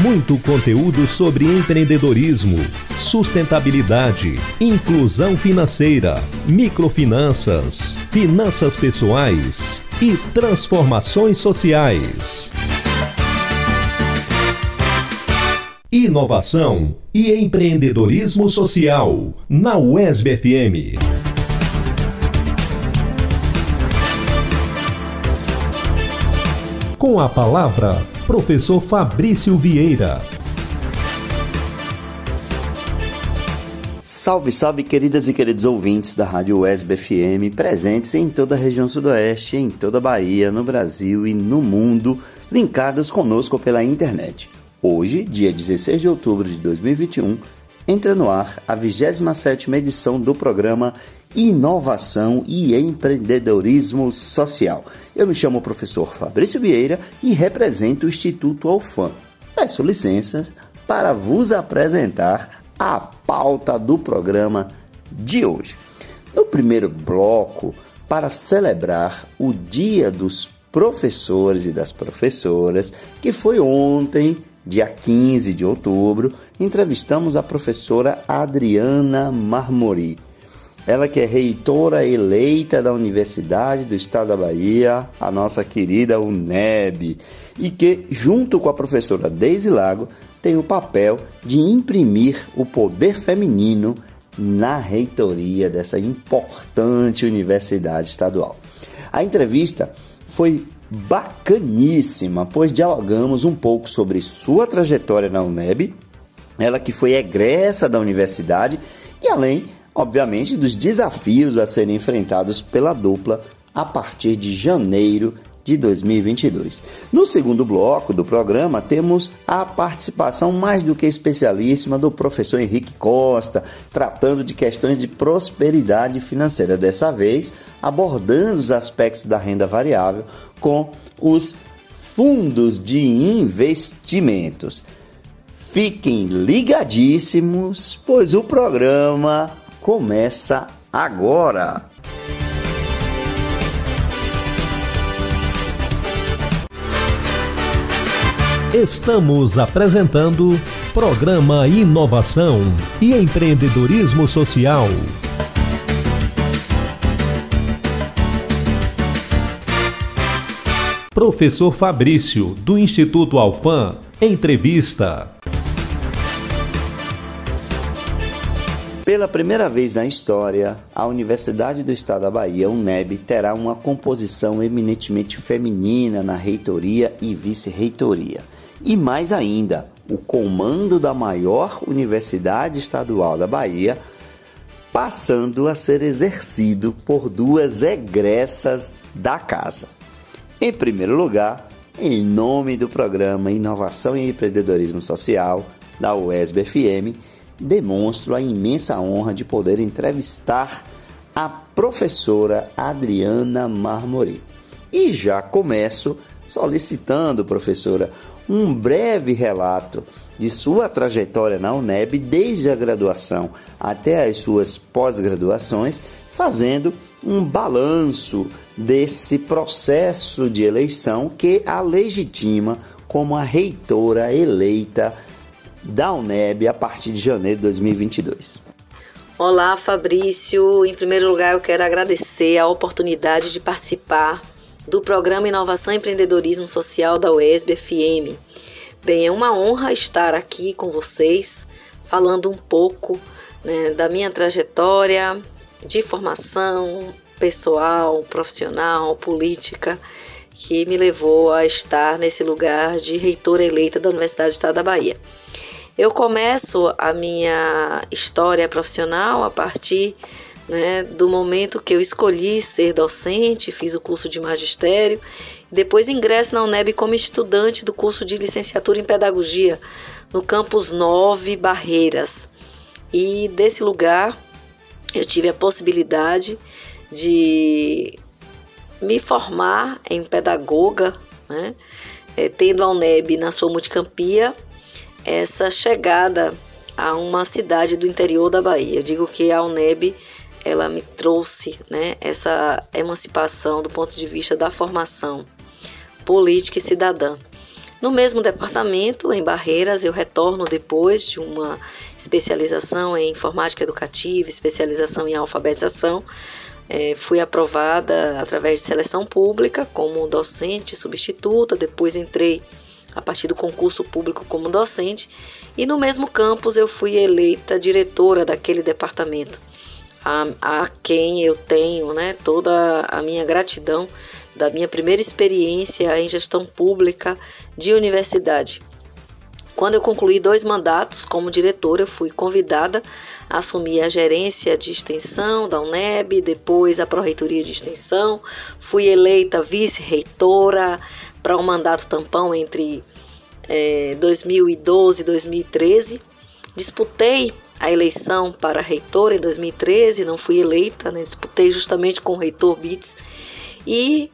Muito conteúdo sobre empreendedorismo, sustentabilidade, inclusão financeira, microfinanças, finanças pessoais e transformações sociais. Inovação e empreendedorismo social na UESB FM. Com a palavra, professor Fabrício Vieira. Salve, salve, queridas e queridos ouvintes da Rádio UESB FM, presentes em toda a região sudoeste, em toda a Bahia, no Brasil e no mundo, linkados conosco pela internet. Hoje, dia 16 de outubro de 2021, entra no ar a 27ª edição do programa Inovação e Empreendedorismo Social. Eu me chamo professor Fabrício Vieira e represento o Instituto Alfam. Peço licenças para vos apresentar a pauta do programa de hoje. No primeiro bloco, para celebrar o Dia dos Professores e das Professoras, que foi ontem, dia 15 de outubro, entrevistamos a professora Adriana Marmori. Ela que é reitora eleita da Universidade do Estado da Bahia, a nossa querida UNEB, e que, junto com a professora Deise Lago, tem o papel de imprimir o poder feminino na reitoria dessa importante universidade estadual. A entrevista foi bacaníssima, pois dialogamos um pouco sobre sua trajetória na UNEB, ela que foi egressa da universidade e além, obviamente, dos desafios a serem enfrentados pela dupla a partir de janeiro de 2022. No segundo bloco do programa, temos a participação mais do que especialíssima do professor Henrique Costa, tratando de questões de prosperidade financeira, dessa vez abordando os aspectos da renda variável com os fundos de investimentos. Fiquem ligadíssimos, pois o programa começa agora. Estamos apresentando Programa Inovação e Empreendedorismo Social. Professor Fabrício, do Instituto Alfam, entrevista. Pela primeira vez na história, a Universidade do Estado da Bahia, UNEB, terá uma composição eminentemente feminina na reitoria e vice-reitoria. E mais ainda, o comando da maior universidade estadual da Bahia passando a ser exercido por duas egressas da casa. Em primeiro lugar, em nome do programa Inovação e Empreendedorismo Social da UESB FM, demonstro a imensa honra de poder entrevistar a professora Adriana Marmori. E já começo solicitando, professora, um breve relato de sua trajetória na UNEB desde a graduação até as suas pós-graduações, fazendo um balanço desse processo de eleição que a legitima como a reitora eleita da UNEB a partir de janeiro de 2022. Olá, Fabrício. Em primeiro lugar, eu quero agradecer a oportunidade de participar do programa Inovação e Empreendedorismo Social da UESB FM. Bem, é uma honra estar aqui com vocês, falando um pouco né, da minha trajetória de formação pessoal, profissional, política, que me levou a estar nesse lugar de reitora eleita da Universidade do Estado da Bahia. Eu começo a minha história profissional a partir né, do momento que eu escolhi ser docente, fiz o curso de magistério, depois ingresso na UNEB como estudante do curso de licenciatura em pedagogia no campus 9 Barreiras. E desse lugar eu tive a possibilidade de me formar em pedagoga, né? É, tendo a UNEB na sua multicampia essa chegada a uma cidade do interior da Bahia. Eu digo que a UNEB ela me trouxe né, essa emancipação do ponto de vista da formação política e cidadã. No mesmo departamento, em Barreiras, eu retorno depois de uma especialização em informática educativa, especialização em alfabetização. É, fui aprovada através de seleção pública como docente substituta, depois entrei a partir do concurso público como docente e no mesmo campus eu fui eleita diretora daquele departamento, a, a quem eu tenho né, toda a minha gratidão da minha primeira experiência em gestão pública de universidade. Quando eu concluí dois mandatos como diretora, eu fui convidada a assumir a gerência de extensão da UNEB, depois a pró-reitoria de extensão, fui eleita vice-reitora para um mandato tampão entre é, 2012 e 2013. Disputei a eleição para reitora em 2013, não fui eleita, né? disputei justamente com o reitor Bits e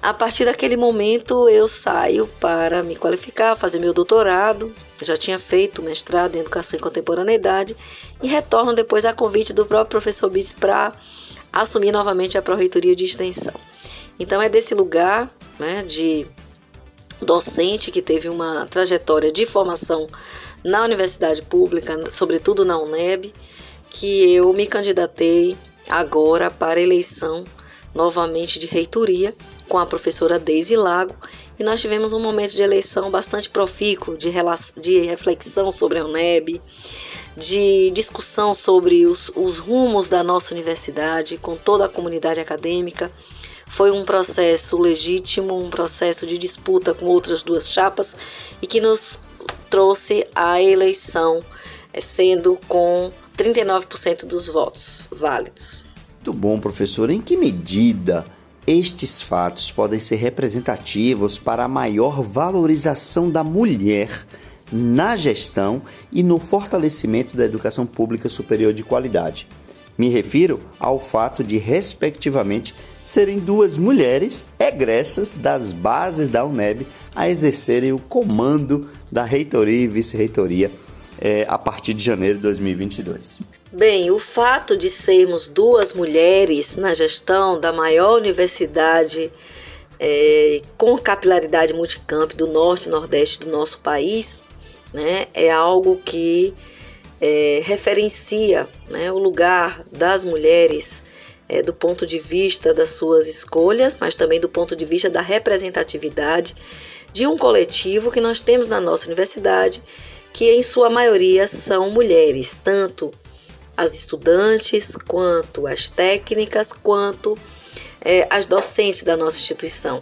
a partir daquele momento eu saio para me qualificar, fazer meu doutorado. Eu já tinha feito mestrado em educação e contemporaneidade e retorno depois a convite do próprio professor Bits para assumir novamente a pró-reitoria de extensão. Então é desse lugar, né, de docente que teve uma trajetória de formação na universidade pública, sobretudo na UNEB, que eu me candidatei agora para eleição novamente de reitoria com a professora Deise Lago e nós tivemos um momento de eleição bastante profícuo, de, de reflexão sobre a UNEB, de discussão sobre os, os rumos da nossa universidade com toda a comunidade acadêmica. Foi um processo legítimo, um processo de disputa com outras duas chapas e que nos trouxe a eleição, eh, sendo com 39% dos votos válidos. Muito bom, professor. Em que medida estes fatos podem ser representativos para a maior valorização da mulher na gestão e no fortalecimento da educação pública superior de qualidade. Me refiro ao fato de, respectivamente, serem duas mulheres egressas das bases da UNEB a exercerem o comando da reitoria e vice-reitoria é, a partir de janeiro de 2022. Bem, o fato de sermos duas mulheres na gestão da maior universidade é, com capilaridade multicamp do norte e nordeste do nosso país né, é algo que é, referencia né, o lugar das mulheres é, do ponto de vista das suas escolhas, mas também do ponto de vista da representatividade de um coletivo que nós temos na nossa universidade que em sua maioria são mulheres, tanto as estudantes, quanto as técnicas, quanto é, as docentes da nossa instituição.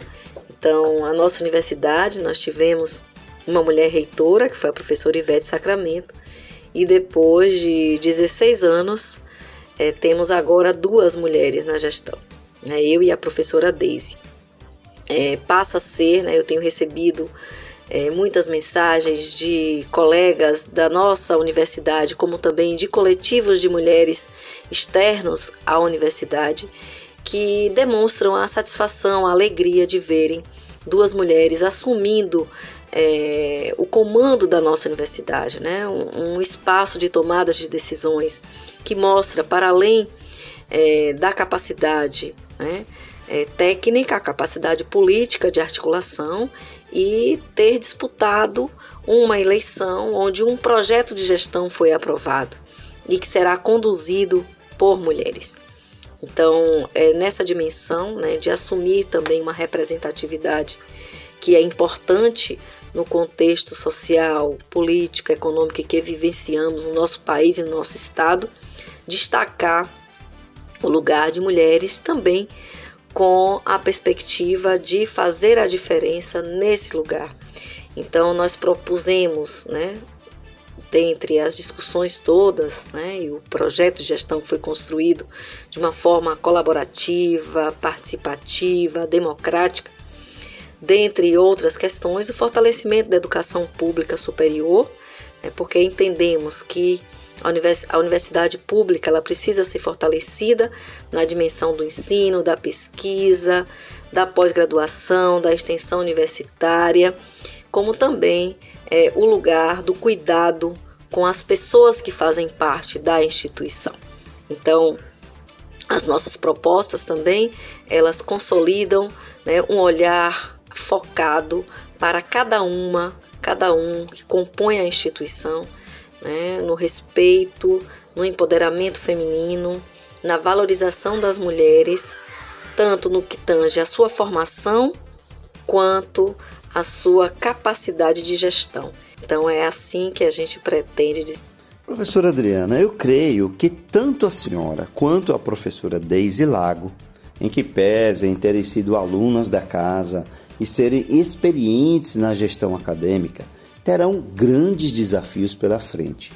Então, a nossa universidade, nós tivemos uma mulher reitora, que foi a professora Ivete Sacramento, e depois de 16 anos, é, temos agora duas mulheres na gestão, né, eu e a professora Daisy. É, passa a ser, né, eu tenho recebido é, muitas mensagens de colegas da nossa universidade, como também de coletivos de mulheres externos à universidade, que demonstram a satisfação, a alegria de verem duas mulheres assumindo é, o comando da nossa universidade, né? um, um, espaço de tomada de decisões que mostra, para além é, da capacidade né? é, técnica, a capacidade política de articulação e ter disputado uma eleição onde um projeto de gestão foi aprovado e que será conduzido por mulheres. Então, é nessa dimensão né, de assumir também uma representatividade que é importante no contexto social, político, econômico que vivenciamos no nosso país e no nosso estado, destacar o lugar de mulheres também com a perspectiva de fazer a diferença nesse lugar. Então, nós propusemos, né, dentre as discussões todas, né, e o projeto de gestão que foi construído de uma forma colaborativa, participativa, democrática, dentre outras questões, o fortalecimento da educação pública superior, né, porque entendemos que A universidade pública ela precisa ser fortalecida na dimensão do ensino, da pesquisa, da pós-graduação, da extensão universitária, como também é, o lugar do cuidado com as pessoas que fazem parte da instituição. Então, as nossas propostas também elas consolidam né, um olhar focado para cada uma, cada um que compõe a instituição, né, no respeito, no empoderamento feminino, na valorização das mulheres, tanto no que tange a sua formação quanto a sua capacidade de gestão. Então é assim que a gente pretende. Professora Adriana, eu creio que tanto a senhora quanto a professora Deise Lago, em que pesem terem sido alunas da casa e serem experientes na gestão acadêmica, terão grandes desafios pela frente.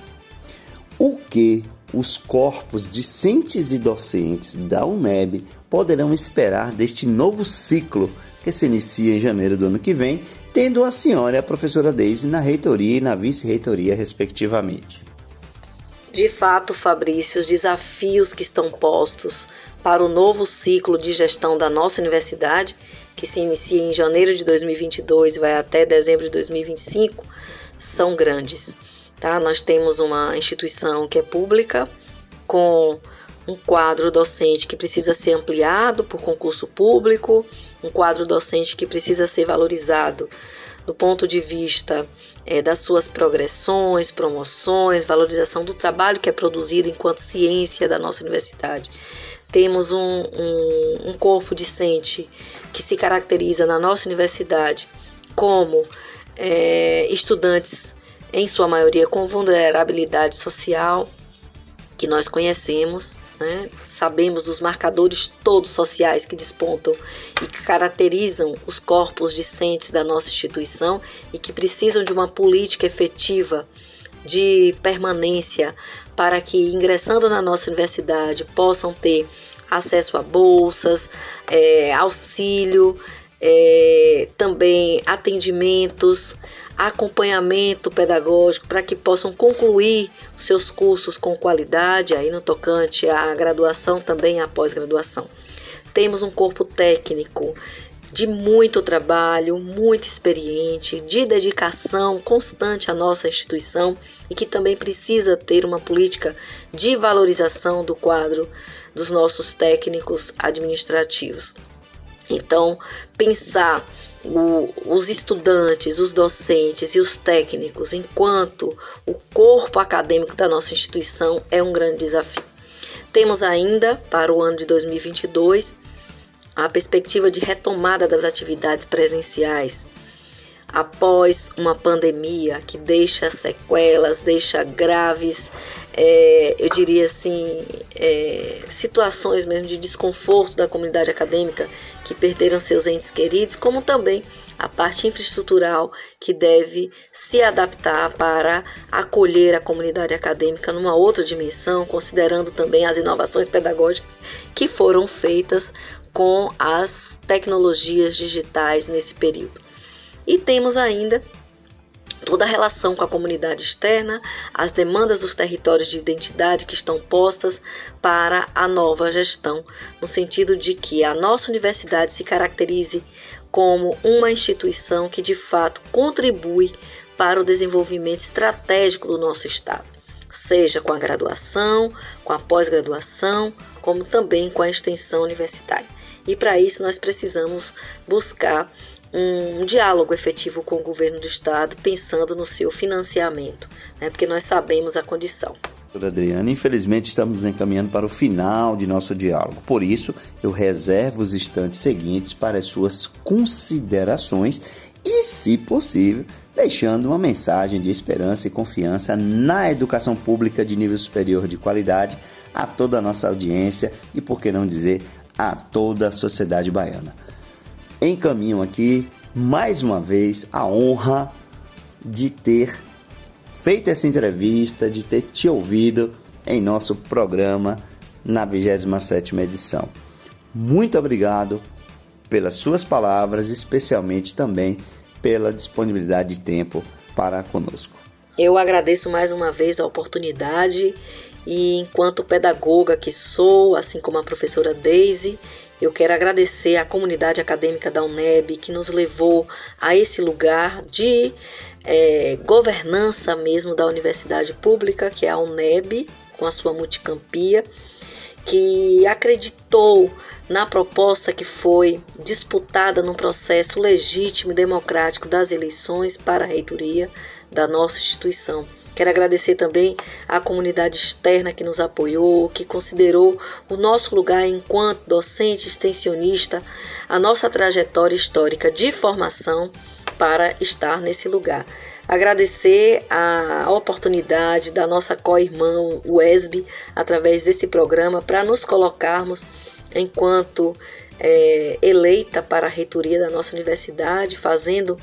O que os corpos discentes e docentes da UNEB poderão esperar deste novo ciclo que se inicia em janeiro do ano que vem, tendo a senhora e a professora Deise na reitoria e na vice-reitoria, respectivamente? De fato, Fabrício, os desafios que estão postos para o novo ciclo de gestão da nossa universidade, que se inicia em janeiro de 2022 e vai até dezembro de 2025, são grandes. Tá? Nós temos uma instituição que é pública, com um quadro docente que precisa ser ampliado por concurso público, um quadro docente que precisa ser valorizado do ponto de vista é, das suas progressões, promoções, valorização do trabalho que é produzido enquanto ciência da nossa universidade. Temos um, um, um corpo discente que se caracteriza na nossa universidade como é, estudantes, em sua maioria, com vulnerabilidade social, que nós conhecemos, né? sabemos dos marcadores todos sociais que despontam e que caracterizam os corpos discentes da nossa instituição e que precisam de uma política efetiva de permanência para que, ingressando na nossa universidade, possam ter acesso a bolsas, é, auxílio, é, também atendimentos, acompanhamento pedagógico para que possam concluir seus cursos com qualidade, aí no tocante à graduação, também à pós-graduação. Temos um corpo técnico de muito trabalho, muito experiente, de dedicação constante à nossa instituição e que também precisa ter uma política de valorização do quadro dos nossos técnicos administrativos. Então, pensar o, os estudantes, os docentes e os técnicos enquanto o corpo acadêmico da nossa instituição é um grande desafio. Temos ainda, para o ano de 2022, a perspectiva de retomada das atividades presenciais após uma pandemia que deixa sequelas, deixa graves, é, eu diria assim, é, situações mesmo de desconforto da comunidade acadêmica que perderam seus entes queridos, como também a parte infraestrutural que deve se adaptar para acolher a comunidade acadêmica numa outra dimensão, considerando também as inovações pedagógicas que foram feitas com as tecnologias digitais nesse período. E temos ainda toda a relação com a comunidade externa, as demandas dos territórios de identidade que estão postas para a nova gestão, no sentido de que a nossa universidade se caracterize como uma instituição que de fato contribui para o desenvolvimento estratégico do nosso estado, seja com a graduação, com a pós-graduação, como também com a extensão universitária. E para isso nós precisamos buscar um diálogo efetivo com o governo do estado, pensando no seu financiamento, né, porque nós sabemos a condição. Doutora Adriana, infelizmente estamos encaminhando para o final de nosso diálogo. Por isso, eu reservo os instantes seguintes para as suas considerações e, se possível, deixando uma mensagem de esperança e confiança na educação pública de nível superior de qualidade a toda a nossa audiência e, por que não dizer, a toda a sociedade baiana encaminham aqui mais uma vez a honra de ter feito essa entrevista, de ter te ouvido em nosso programa na 27 edição. Muito obrigado pelas suas palavras, especialmente também pela disponibilidade de tempo para conosco. Eu agradeço mais uma vez a oportunidade e enquanto pedagoga que sou, assim como a professora Daisy, eu quero agradecer à comunidade acadêmica da UNEB que nos levou a esse lugar de é, governança mesmo da universidade pública, que é a UNEB, com a sua multicampia, que acreditou na proposta que foi disputada no processo legítimo e democrático das eleições para a reitoria da nossa instituição. Quero agradecer também à comunidade externa que nos apoiou, que considerou o nosso lugar enquanto docente extensionista, a nossa trajetória histórica de formação para estar nesse lugar. Agradecer a oportunidade da nossa co-irmã UESB, através desse programa, para nos colocarmos enquanto é, eleita para a reitoria da nossa universidade, fazendo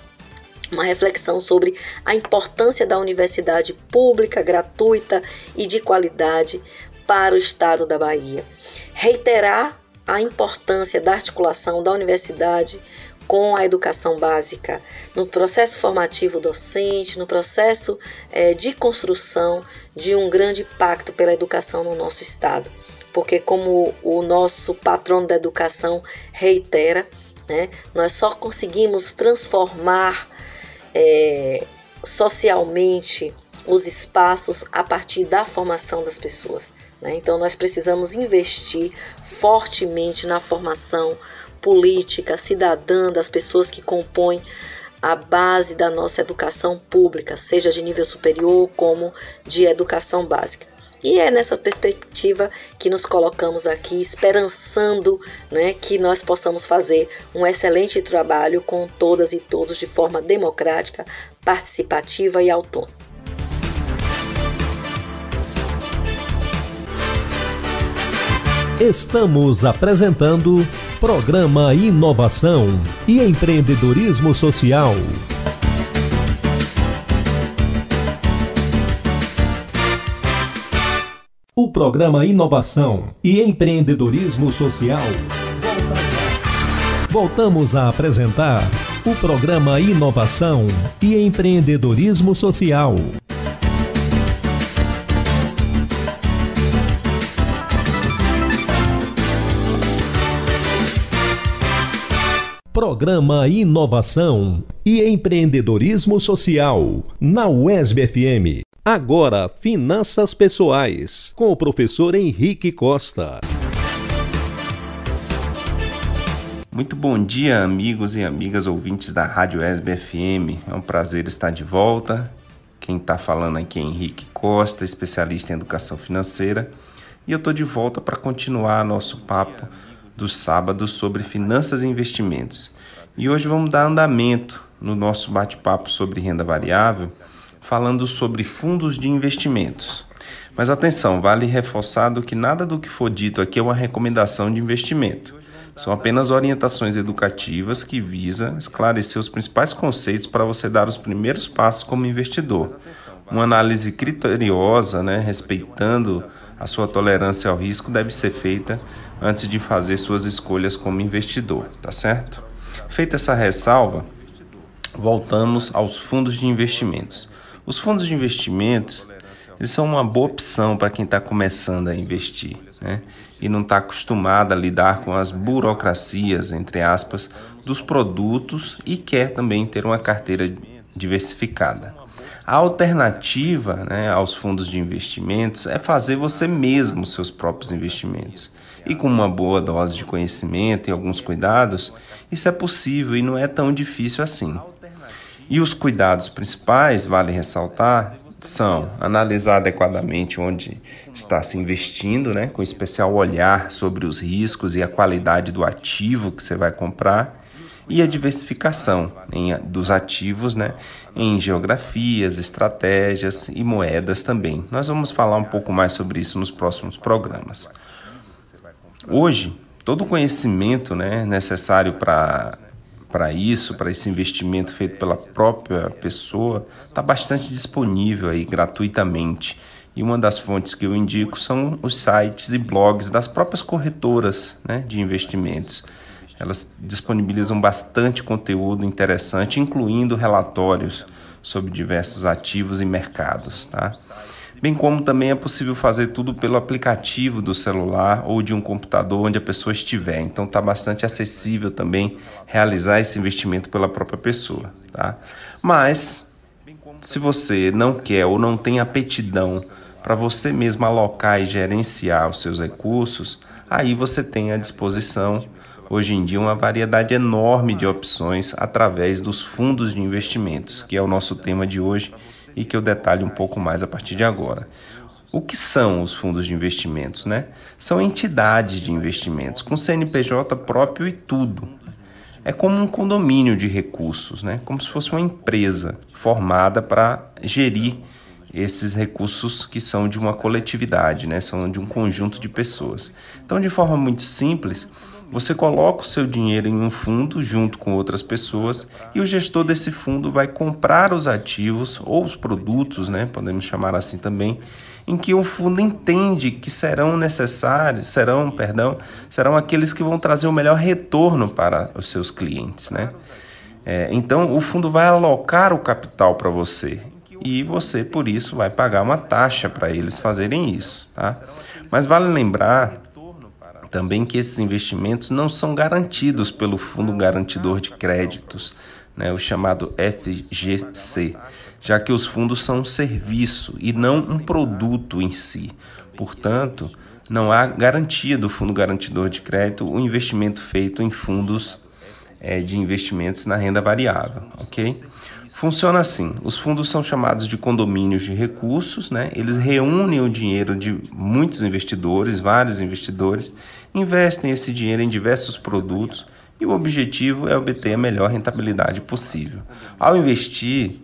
uma reflexão sobre a importância da universidade pública, gratuita e de qualidade para o estado da Bahia. Reiterar a importância da articulação da universidade com a educação básica, no processo formativo docente, no processo é, de construção de um grande pacto pela educação no nosso estado. Porque, como o nosso patrono da educação reitera, né, nós só conseguimos transformar é, socialmente os espaços a partir da formação das pessoas. Né? Então, nós precisamos investir fortemente na formação política, cidadã das pessoas que compõem a base da nossa educação pública, seja de nível superior como de educação básica. E é nessa perspectiva que nos colocamos aqui, esperançando né, que nós possamos fazer um excelente trabalho com todas e todos de forma democrática, participativa e autônoma. Estamos apresentando Programa Inovação e Empreendedorismo Social. Programa Inovação e Empreendedorismo Social. Voltamos a apresentar o programa Inovação e Empreendedorismo Social. Programa Inovação e Empreendedorismo Social na UESB FM. Agora, Finanças Pessoais, com o professor Henrique Costa. Muito bom dia, amigos e amigas ouvintes da Rádio ESB FM. É um prazer estar de volta. Quem está falando aqui é Henrique Costa, especialista em educação financeira. E eu estou de volta para continuar nosso papo dos sábados sobre finanças e investimentos. E hoje vamos dar andamento no nosso bate-papo sobre renda variável falando sobre fundos de investimentos. Mas atenção, vale reforçado que nada do que for dito aqui é uma recomendação de investimento. São apenas orientações educativas que visam esclarecer os principais conceitos para você dar os primeiros passos como investidor. Uma análise criteriosa, né, respeitando a sua tolerância ao risco, deve ser feita antes de fazer suas escolhas como investidor, tá certo? Feita essa ressalva, voltamos aos fundos de investimentos. Os fundos de investimentos eles são uma boa opção para quem está começando a investir né? e não está acostumado a lidar com as burocracias, entre aspas, dos produtos e quer também ter uma carteira diversificada. A alternativa né, aos fundos de investimentos é fazer você mesmo seus próprios investimentos. E com uma boa dose de conhecimento e alguns cuidados, isso é possível e não é tão difícil assim. E os cuidados principais, vale ressaltar, são analisar adequadamente onde está se investindo, né, com especial olhar sobre os riscos e a qualidade do ativo que você vai comprar, e a diversificação em, dos ativos né, em geografias, estratégias e moedas também. Nós vamos falar um pouco mais sobre isso nos próximos programas. Hoje, todo o conhecimento né, necessário para para isso, para esse investimento feito pela própria pessoa, está bastante disponível aí gratuitamente. E uma das fontes que eu indico são os sites e blogs das próprias corretoras né, de investimentos. Elas disponibilizam bastante conteúdo interessante, incluindo relatórios sobre diversos ativos e mercados, tá? Bem como também é possível fazer tudo pelo aplicativo do celular ou de um computador onde a pessoa estiver. Então está bastante acessível também realizar esse investimento pela própria pessoa, tá? Mas se você não quer ou não tem aptidão para você mesmo alocar e gerenciar os seus recursos, aí você tem à disposição hoje em dia uma variedade enorme de opções através dos fundos de investimentos, que é o nosso tema de hoje e que eu detalhe um pouco mais a partir de agora. O que são os fundos de investimentos, né? São entidades de investimentos com CNPJ próprio e tudo. É como um condomínio de recursos, né? Como se fosse uma empresa formada para gerir esses recursos que são de uma coletividade, né? São de um conjunto de pessoas. Então, de forma muito simples, você coloca o seu dinheiro em um fundo junto com outras pessoas e o gestor desse fundo vai comprar os ativos ou os produtos, né, podemos chamar assim também, em que o fundo entende que serão necessários, serão, perdão, serão aqueles que vão trazer o melhor retorno para os seus clientes, né? É, então o fundo vai alocar o capital para você e você por isso vai pagar uma taxa para eles fazerem isso, tá? Mas vale lembrar também que esses investimentos não são garantidos pelo Fundo Garantidor de Créditos, né, o chamado FGC, já que os fundos são um serviço e não um produto em si. Portanto, não há garantia do Fundo Garantidor de Crédito o investimento feito em fundos é, de investimentos na renda variável, ok? Funciona assim: os fundos são chamados de condomínios de recursos, né? eles reúnem o dinheiro de muitos investidores, vários investidores, investem esse dinheiro em diversos produtos e o objetivo é obter a melhor rentabilidade possível. Ao investir,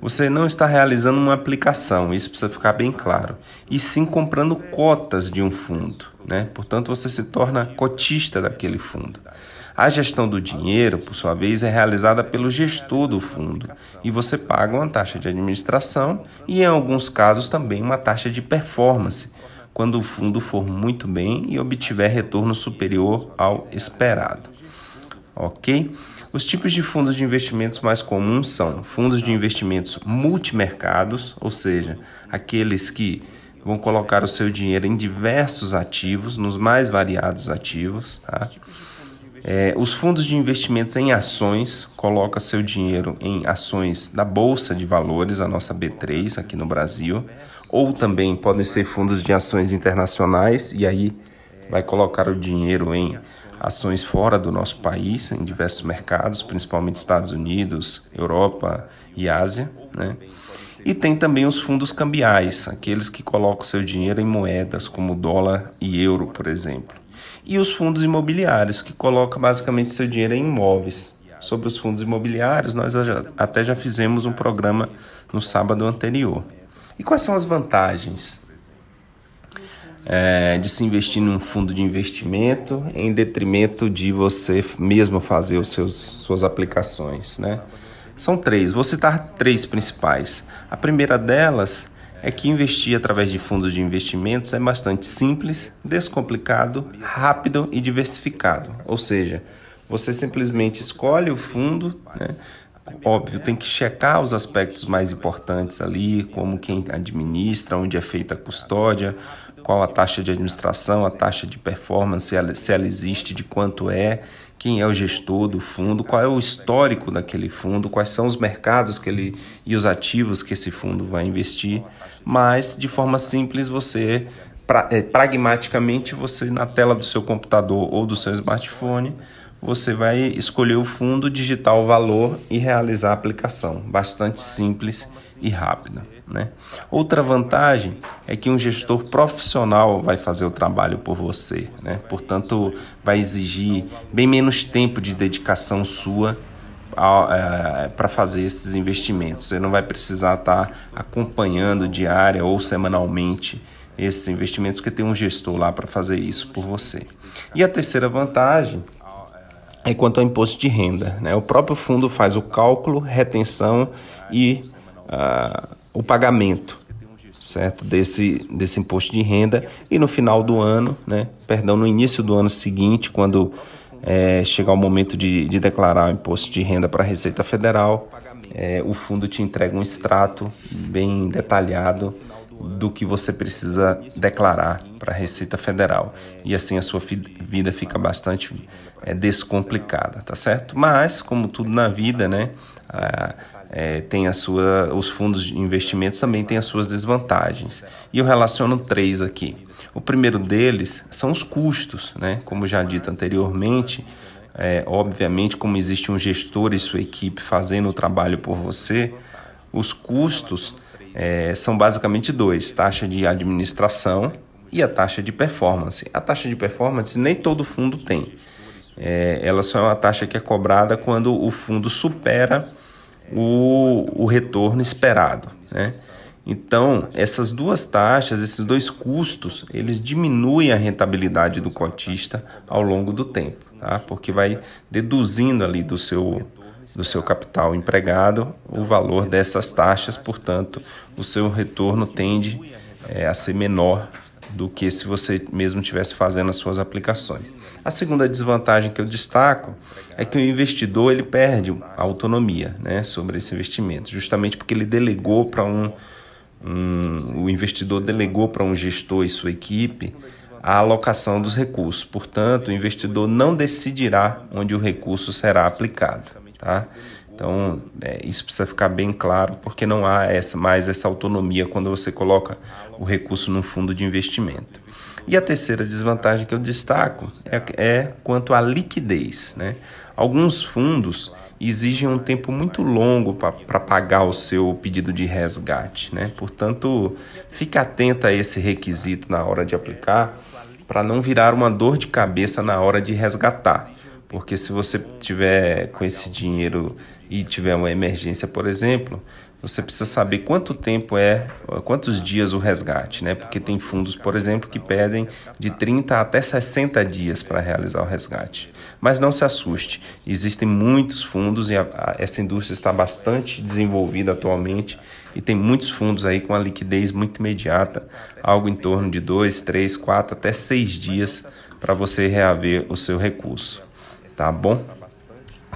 você não está realizando uma aplicação, isso precisa ficar bem claro, e sim comprando cotas de um fundo. Né? Portanto, você se torna cotista daquele fundo. A gestão do dinheiro, por sua vez, é realizada pelo gestor do fundo e você paga uma taxa de administração e, em alguns casos, também uma taxa de performance, quando o fundo for muito bem e obtiver retorno superior ao esperado. Ok? Os tipos de fundos de investimentos mais comuns são fundos de investimentos multimercados, ou seja, aqueles que vão colocar o seu dinheiro em diversos ativos, nos mais variados ativos. Tá? É, os fundos de investimentos em ações coloca seu dinheiro em ações da Bolsa de Valores, a nossa B3 aqui no Brasil ou também podem ser fundos de ações internacionais e aí vai colocar o dinheiro em ações fora do nosso país, em diversos mercados, principalmente Estados Unidos, Europa e Ásia, né? E tem também os fundos cambiais, aqueles que colocam seu dinheiro em moedas como dólar e euro, por exemplo. E os fundos imobiliários, que colocam basicamente seu dinheiro em imóveis. Sobre os fundos imobiliários, nós até já fizemos um programa no sábado anterior. E quais são as vantagens é, de se investir num fundo de investimento em detrimento de você mesmo fazer os seus suas aplicações, né? São três, vou citar três principais. A primeira delas é que investir através de fundos de investimentos é bastante simples, descomplicado, rápido e diversificado. Ou seja, você simplesmente escolhe o fundo, né? Óbvio, tem que checar os aspectos mais importantes ali, como quem administra, onde é feita a custódia, qual a taxa de administração, a taxa de performance, se ela, se ela existe, de quanto é, quem é o gestor do fundo, qual é o histórico daquele fundo, quais são os mercados que ele e os ativos que esse fundo vai investir. Mas, de forma simples, você, pra, é, pragmaticamente, você na tela do seu computador ou do seu smartphone, você vai escolher o fundo, digitar o valor e realizar a aplicação. Bastante simples e rápida. Né? Outra vantagem é que um gestor profissional vai fazer o trabalho por você, né? portanto, vai exigir bem menos tempo de dedicação sua é, para fazer esses investimentos. Você não vai precisar estar tá acompanhando diária ou semanalmente esses investimentos, porque tem um gestor lá para fazer isso por você. E a terceira vantagem é quanto ao imposto de renda. Né? O próprio fundo faz o cálculo, retenção e uh, o pagamento certo desse, desse imposto de renda e no final do ano, né, perdão, no início do ano seguinte, quando é, chegar o momento de, de declarar o imposto de renda para a Receita Federal, é, o fundo te entrega um extrato bem detalhado do que você precisa declarar para a Receita Federal. E assim a sua vida fica bastante é, descomplicada, tá certo? Mas, como tudo na vida, né? É, tem a sua, os fundos de investimentos também têm as suas desvantagens. E eu relaciono três aqui. O primeiro deles são os custos, né? Como já dito anteriormente, é, obviamente, como existe um gestor e sua equipe fazendo o trabalho por você, os custos é, são basicamente dois: taxa de administração e a taxa de performance. A taxa de performance nem todo fundo tem. É, ela só é uma taxa que é cobrada quando o fundo supera o, o retorno esperado. Né? Então, essas duas taxas, esses dois custos, eles diminuem a rentabilidade do cotista ao longo do tempo, tá? porque vai deduzindo ali do seu, do seu capital empregado o valor dessas taxas, portanto, o seu retorno tende é, a ser menor do que se você mesmo estivesse fazendo as suas aplicações. A segunda desvantagem que eu destaco é que o investidor ele perde a autonomia né, sobre esse investimento, justamente porque ele delegou para um, um, o investidor delegou para um gestor e sua equipe a alocação dos recursos. Portanto, o investidor não decidirá onde o recurso será aplicado. Tá? Então, é, isso precisa ficar bem claro, porque não há essa, mais essa autonomia quando você coloca o recurso num fundo de investimento. E a terceira desvantagem que eu destaco é, é quanto à liquidez. Né? Alguns fundos exigem um tempo muito longo para pagar o seu pedido de resgate. Né? Portanto, fique atento a esse requisito na hora de aplicar para não virar uma dor de cabeça na hora de resgatar. Porque se você tiver com esse dinheiro e tiver uma emergência, por exemplo, você precisa saber quanto tempo é, quantos dias o resgate, né? Porque tem fundos, por exemplo, que pedem de 30 até 60 dias para realizar o resgate. Mas não se assuste, existem muitos fundos e a, a, essa indústria está bastante desenvolvida atualmente e tem muitos fundos aí com a liquidez muito imediata, algo em torno de 2, 3, 4 até 6 dias para você reaver o seu recurso. Tá bom?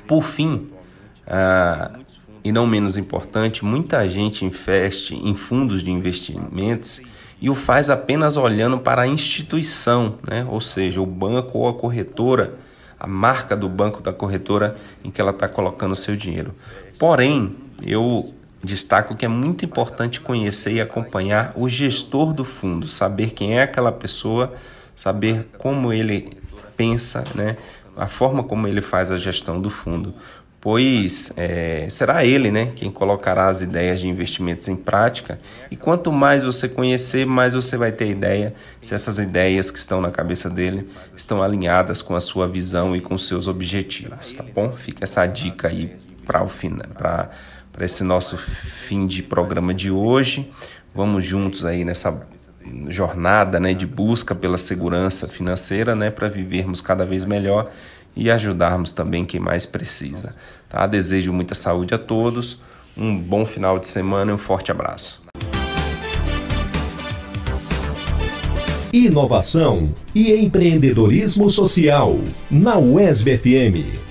Por fim, ah, e não menos importante, muita gente investe em fundos de investimentos e o faz apenas olhando para a instituição, né? ou seja, o banco ou a corretora, a marca do banco da corretora em que ela está colocando o seu dinheiro. Porém, eu destaco que é muito importante conhecer e acompanhar o gestor do fundo, saber quem é aquela pessoa, saber como ele pensa, né? a forma como ele faz a gestão do fundo, pois é, será ele né, quem colocará as ideias de investimentos em prática. E quanto mais você conhecer, mais você vai ter ideia se essas ideias que estão na cabeça dele estão alinhadas com a sua visão e com seus objetivos, tá bom? Fica essa dica aí para o final, para esse nosso fim de programa de hoje. Vamos juntos aí nessa jornada né, de busca pela segurança financeira né, para vivermos cada vez melhor e ajudarmos também quem mais precisa. Tá? Desejo muita saúde a todos, um bom final de semana e um forte abraço. Inovação e empreendedorismo social na UESB FM.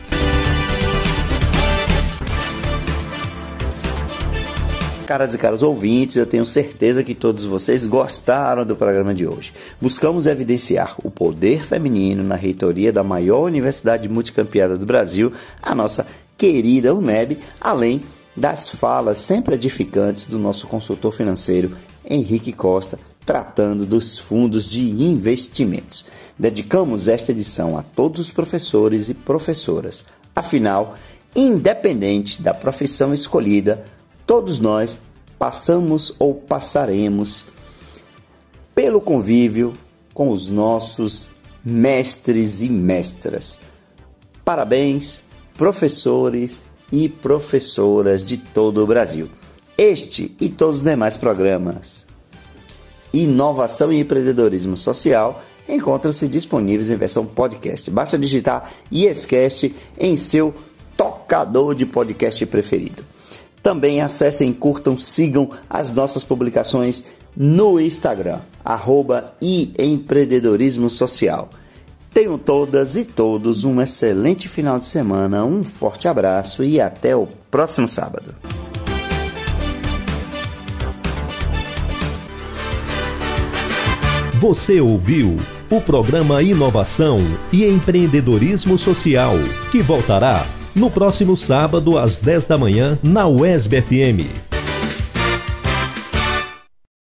Caras e caros ouvintes, eu tenho certeza que todos vocês gostaram do programa de hoje. Buscamos evidenciar o poder feminino na reitoria da maior universidade multicampeada do Brasil, a nossa querida UNEB, além das falas sempre edificantes do nosso consultor financeiro Henrique Costa, tratando dos fundos de investimentos. Dedicamos esta edição a todos os professores e professoras. Afinal, independente da profissão escolhida, Todos nós passamos ou passaremos pelo convívio com os nossos mestres e mestras. Parabéns, professores e professoras de todo o Brasil. Este e todos os demais programas Inovação e Empreendedorismo Social encontram-se disponíveis em versão podcast. Basta digitar IESCast em seu tocador de podcast preferido. Também acessem, curtam, sigam as nossas publicações no Instagram, arroba e empreendedorismo social. Tenham todas e todos um excelente final de semana, um forte abraço e até o próximo sábado. Você ouviu o programa Inovação e Empreendedorismo Social, que voltará no próximo sábado às 10 da manhã na UESB FM.